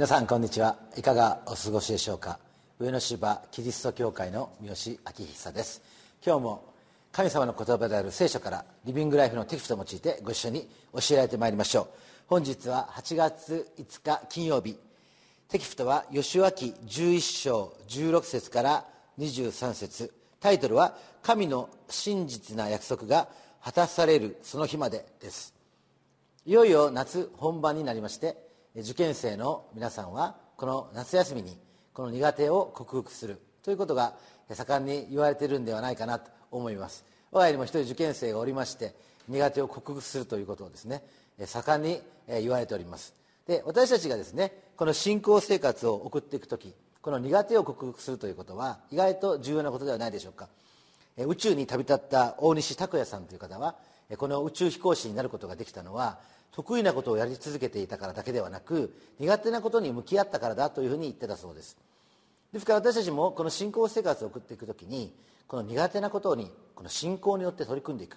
皆さんこんにちは。いかがお過ごしでしょうか。上野芝キリスト教会の三好明久です。今日も神様の言葉である聖書からリビングライフのテキストを用いてご一緒に教えられてまいりましょう。本日は8月5日金曜日。テキストは吉脇11章16節から23節。タイトルは「神の真実な約束が果たされるその日まで」です。いよいよ夏本番になりまして受験生の皆さんはこの夏休みにこの苦手を克服するということが盛んに言われているんではないかなと思います。我が家にも一人受験生がおりまして苦手を克服するということをですね盛んに言われております。で私たちがですねこの信仰生活を送っていく時この苦手を克服するということは意外と重要なことではないでしょうか。宇宙に旅立った大西拓也さんという方はこの宇宙飛行士になることができたのは得意なことをやり続けていたからだけではなく苦手なことに向き合ったからだというふうに言ってたそうです。ですから私たちもこの信仰生活を送っていく時にこの苦手なことにこの信仰によって取り組んでいく。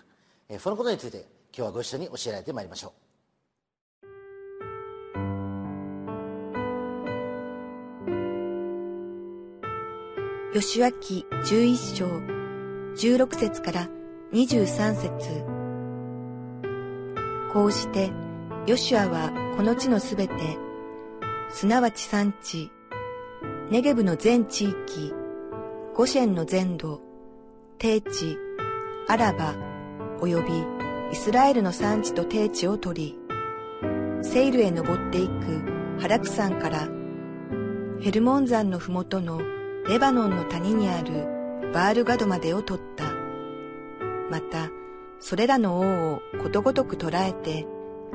そのことについて今日はご一緒に教えられてまいりましょう。吉脇11章16節から23節。こうして、ヨシュアはこの地のすべて、すなわち産地、ネゲブの全地域、ゴシェンの全土、低地、アラバ、及びイスラエルの産地と低地を取り、セイルへ登っていくハラク山からヘルモン山のふもとのレバノンの谷にあるバールガドまでを取った。また、それらの王をことごとく捕らえて、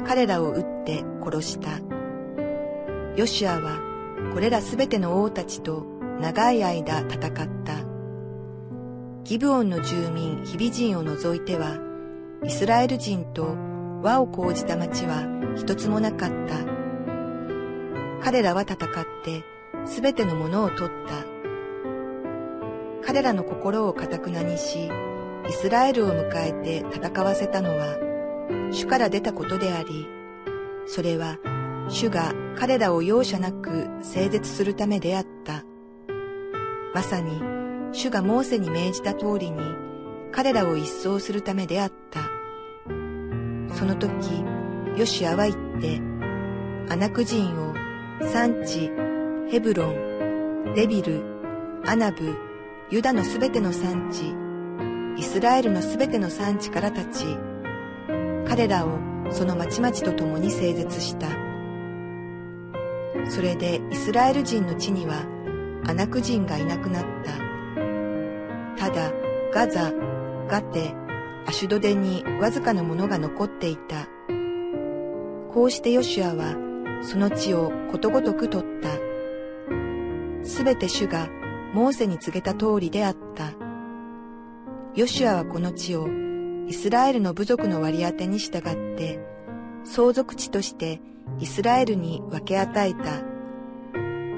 彼らを撃って殺した。ヨシュアはこれらすべての王たちと長い間戦った。ギブオンの住民ヒビ人を除いては、イスラエル人と和を講じた町は一つもなかった。彼らは戦ってすべてのものを取った。彼らの心をかたくなにし、イスラエルを迎えて戦わせたのは主から出たことであり、それは主が彼らを容赦なく整絶するためであった。まさに主がモーセに命じた通りに彼らを一掃するためであった。その時、ヨシアは言って、アナク人を産地、ヘブロン、デビル、アナブ、ユダのすべての産地、イスラエルのすべての産地から立ち、彼らをその町々と共に整絶した。それでイスラエル人の地にはアナク人がいなくなった。ただ、ガザ、ガテ、アシュドデにわずかなものが残っていた。こうしてヨシュアはその地をことごとく取った。すべて主がモーセに告げた通りであった。ヨシュアはこの地をイスラエルの部族の割り当てに従って相続地としてイスラエルに分け与えた。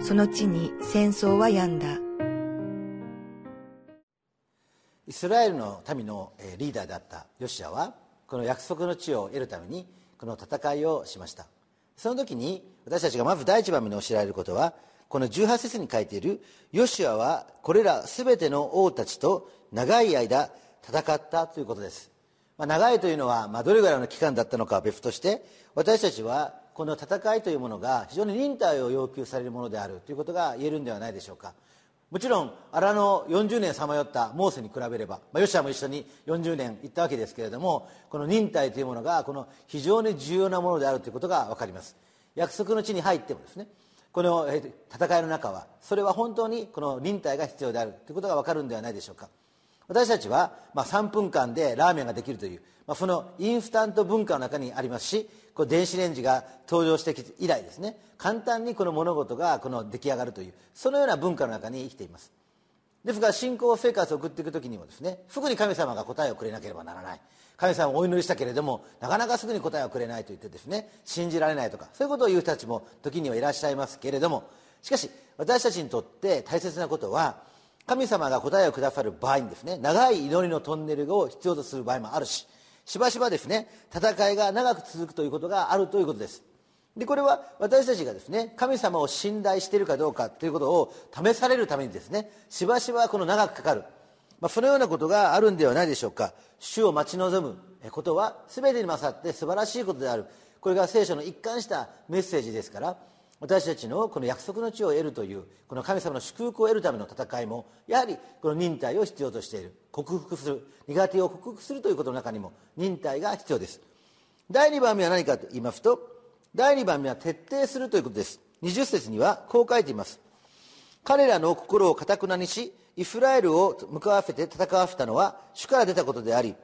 その地に戦争は病んだ。イスラエルの民のリーダーであったヨシアはこの約束の地を得るためにこの戦いをしましたその時に私たちがまず第一番目に教えられることはこの18節に書いているヨシュアはこれら全ての王たちと長い間戦ったということです、まあ、長いというのは、まあ、どれぐらいの期間だったのかは別として私たちはこの戦いというものが非常に忍耐を要求されるものであるということが言えるんではないでしょうか。もちろん荒野40年さまよったモーセに比べれば、まあ、ヨシアも一緒に40年行ったわけですけれどもこの忍耐というものがこの非常に重要なものであるということが分かります。約束の地に入ってもですねこの戦いの中はそれは本当にこの忍耐が必要であるということが分かるんではないでしょうか。私たちは、まあ、3分間でラーメンができるという、まあ、そのインスタント文化の中にありますしこ電子レンジが登場してき以来ですね。簡単にこの物事がこの出来上がるというそのような文化の中に生きています。ですが信仰生活を送っていく時にもですねすぐに神様が答えをくれなければならない。神様をお祈りしたけれどもなかなかすぐに答えをくれないと言ってですね信じられないとかそういうことを言う人たちも時にはいらっしゃいますけれども。しかし私たちにとって大切なことは神様が答えをくださる場合にですね長い祈りのトンネルを必要とする場合もあるししばしばですね戦いが長く続くということがあるということです。でこれは私たちがですね神様を信頼しているかどうかということを試されるためにですねしばしばこの長くかかる、まあ、そのようなことがあるんではないでしょうか。主を待ち望むことは全てに勝って素晴らしいことである。これが聖書の一貫したメッセージですから私たちのこの約束の地を得るというこの神様の祝福を得るための戦いもやはりこの忍耐を必要としている。克服する。苦手を克服するということの中にも忍耐が必要です。第2番目は何かと言いますと第2番目は徹底するということです。20節にはこう書いています。彼らの心をかたくなにしイスラエルを向かわせて戦わせたのは主から出たことであり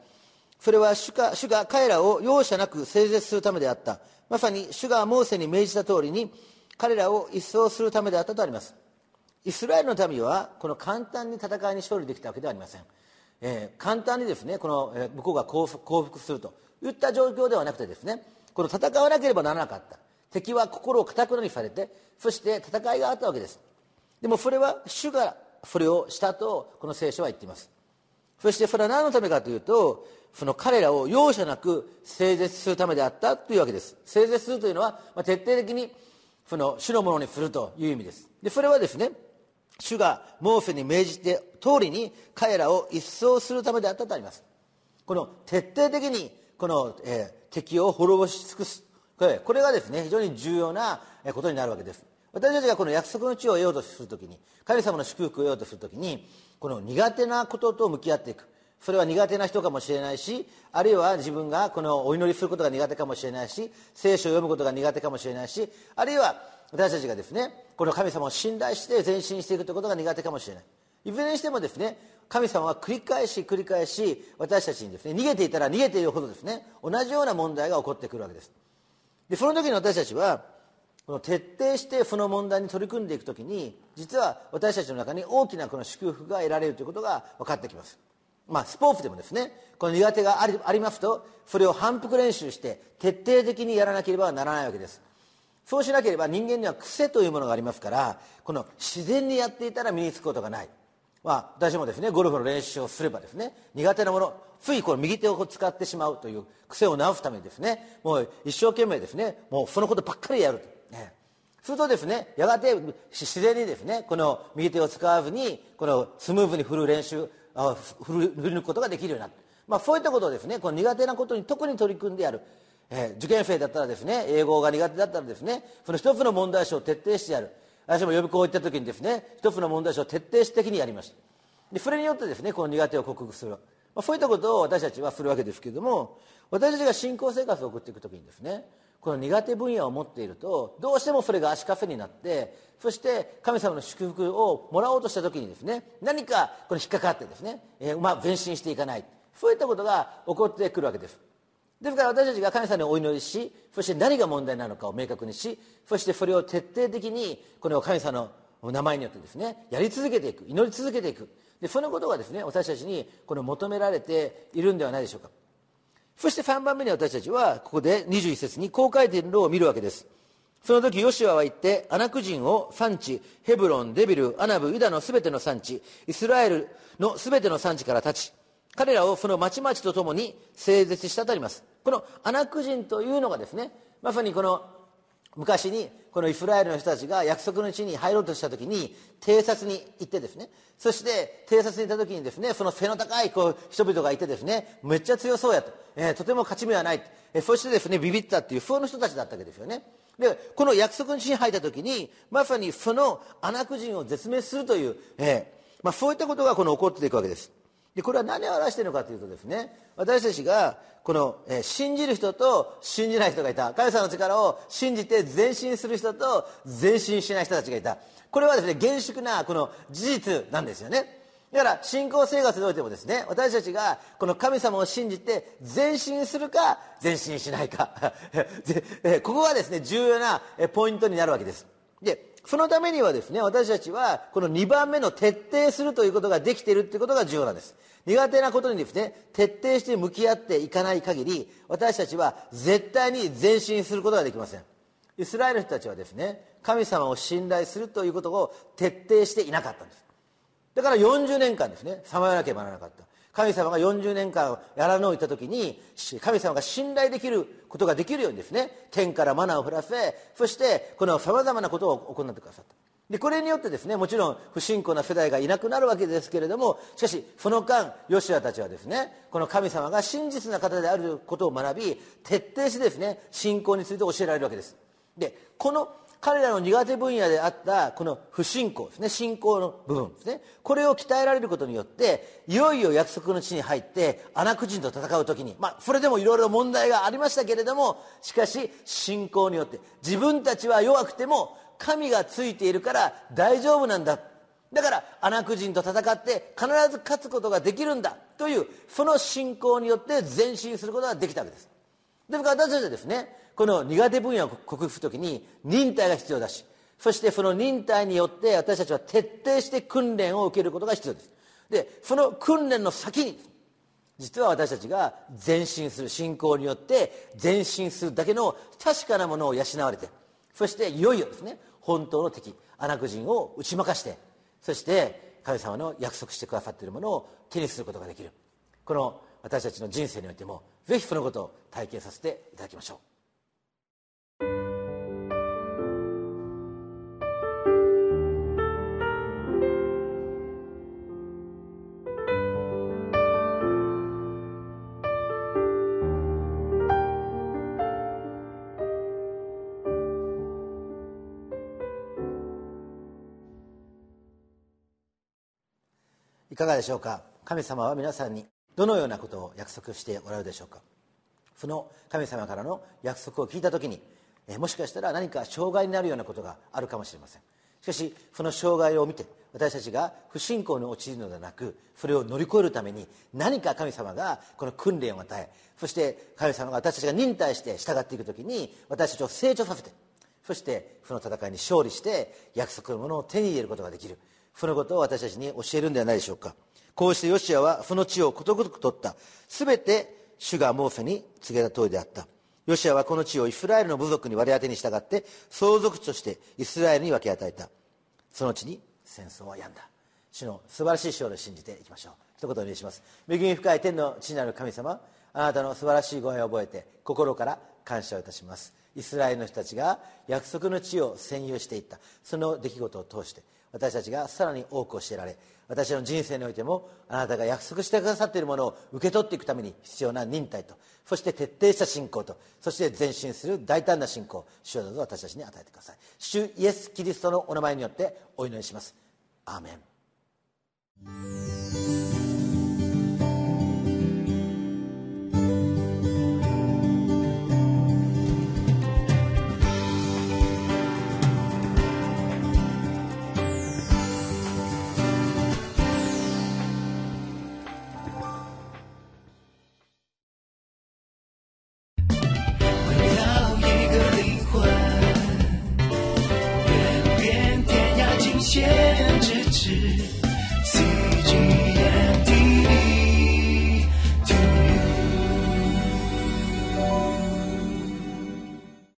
それは主が彼らを容赦なく整絶するためであった。まさに主がモーセに命じた通りに彼らを一掃するためであったとあります。イスラエルの民はこの簡単に戦いに勝利できたわけではありません、えー、簡単にですねこの、え、向こうが降伏するといった状況ではなくてですねこの戦わなければならなかった。敵は心をかくなにされてそして戦いがあったわけです。でもそれは主がそれをしたとこの聖書は言っています。そしてそれは何のためかというとその彼らを容赦なく整絶するためであったというわけです。整絶するというのは、まあ、徹底的にその主のものにするという意味です。でそれはですね主がモーセに命じて通りに彼らを一掃するためであったとあります。この徹底的にこの、えー、敵を滅ぼし尽くす。これこれがですね非常に重要なことになるわけです。私たちがこの約束の地を得ようとするときに神様の祝福を得ようとするときにこの苦手なことと向き合っていく。それは苦手な人かもしれないしあるいは自分がこのお祈りすることが苦手かもしれないし聖書を読むことが苦手かもしれないしあるいは私たちがですねこの神様を信頼して前進していくということが苦手かもしれない。いずれにしてもですね神様は繰り返し繰り返し私たちにですね逃げていたら逃げているほどですね同じような問題が起こってくるわけです。でその時に私たちはこの徹底してその問題に取り組んでいく時に実は私たちの中に大きなこの祝福が得られるということが分かってきます。まあスポーツでもですねこの苦手がありありますとそれを反復練習して徹底的にやらなければならないわけです。そうしなければ人間には癖というものがありますからこの自然にやっていたら身につくことがない。まあ、私もですねゴルフの練習をすればですね苦手なものついこの右手を使ってしまうという癖を直すためにですねもう一生懸命ですねもうそのことばっかりやると、ね、するとですねやがて自然にですねこの右手を使わずにこのスムーズに振る練習振り抜くことができるようになる、まあ、そういったことをですねこの苦手なことに特に取り組んでやる、えー、受験生だったらですね英語が苦手だったらですねその一つの問題集を徹底してやる。私も予備校行った時にですね一つの問題集を徹底的にやりました。でそれによってですねこの苦手を克服する、まあ、そういったことを私たちはするわけですけれども私たちが信仰生活を送っていく時にですねこの苦手分野を持っているとどうしてもそれが足かせになってそして神様の祝福をもらおうとした時にですね何かこれ引っかかってですね、えー、まあ前進していかない。そういったことが起こってくるわけです。ですから私たちが神様にお祈りしそして何が問題なのかを明確にしそしてそれを徹底的にこの神様の名前によってですねやり続けていく祈り続けていく。でそのことがですね私たちにこの求められているんではないでしょうか。そして3番目に私たちはここで21節にこう書いているのを見るわけです。その時ヨシュアは言ってアナク人を産地ヘブロンデビルアナブユダのすべての産地イスラエルのすべての産地から立ち彼らをその町々とともに整絶したとあります。このアナク人というのがですねまさにこの昔にこのイスラエルの人たちが約束の地に入ろうとした時に偵察に行ってですね。そして偵察に行った時にですねその背の高いこう人々がいてですねめっちゃ強そうやと、えー、とても勝ち目はない、えー、そしてですねビビったっていうその人たちだったわけですよね。でこの約束の地に入った時にまさにそのアナク人を絶滅するという、えーまあ、そういったことがこの起こっていくわけです。でこれは何を表しているのかというとですね私たちがこの、えー、信じる人と信じない人がいた。神様の力を信じて前進する人と前進しない人たちがいた。これはですね厳粛なこの事実なんですよね。だから信仰生活においてもですね私たちがこの神様を信じて前進するか前進しないか。ここがですね重要なポイントになるわけです。でそのためにはですね私たちはこの2番目の徹底するということができているということが重要なんです。苦手なことにですね徹底して向き合っていかない限り私たちは絶対に前進することができません。イスラエルの人たちはですね神様を信頼するということを徹底していなかったんです。だから40年間ですねさまよわなければならなかった。神様が40年間やらのをいた時に神様が信頼できることができるようにですね天からマナーを降らせそしてこのさまざまなことを行ってくださった。でこれによってですねもちろん不信仰な世代がいなくなるわけですけれどもしかしその間ヨシアたちはですねこの神様が真実な方であることを学び徹底してですね信仰について教えられるわけです。でこの彼らの苦手分野であったこの不信仰ですね信仰の部分ですね。これを鍛えられることによっていよいよ約束の地に入ってアナク人と戦う時にまあそれでもいろいろ問題がありましたけれどもしかし信仰によって自分たちは弱くても神がついているから大丈夫なんだ。だからアナク人と戦って必ず勝つことができるんだ。というその信仰によって前進することができたわけです。ですから私たちはですねこの苦手分野を克服するときに忍耐が必要だしそしてその忍耐によって私たちは徹底して訓練を受けることが必要です。でその訓練の先に実は私たちが前進する信仰によって前進するだけの確かなものを養われてそしていよいよですね本当の敵アナク人を打ち負かしてそして神様の約束してくださっているものを手にすることができる。この私たちの人生においてもぜひそのことを体験させていただきましょう。いかがでしょうか？神様は皆さんにどのようなことを約束しておられるでしょうか？その神様からの約束を聞いた時にもしかしたら何か障害になるようなことがあるかもしれません。しかしその障害を見て私たちが不信仰に陥るのではなくそれを乗り越えるために何か神様がこの訓練を与えそして神様が私たちが忍耐して従っていく時に私たちを成長させてそしてその戦いに勝利して約束のものを手に入れることができる。そのことを私たちに教えるんではないでしょうか？こうしてヨシアはその地をことごとく取った。全て主がモーセに告げた通りであった。ヨシアはこの地をイスラエルの部族に割り当てに従って相続地としてイスラエルに分け与えた。その地に戦争は止んだ。主の素晴らしい勝利を信じていきましょう。一言お願いします。恵み深い天の地なる神様あなたの素晴らしいご縁を覚えて心から感謝をいたします。イスラエルの人たちが約束の地を占有していった。その出来事を通して私たちがさらに多く教えられ私の人生においてもあなたが約束してくださっているものを受け取っていくために必要な忍耐とそして徹底した信仰とそして前進する大胆な信仰主をどうぞ私たちに与えてください。主イエス・キリストのお名前によってお祈りします。アーメン。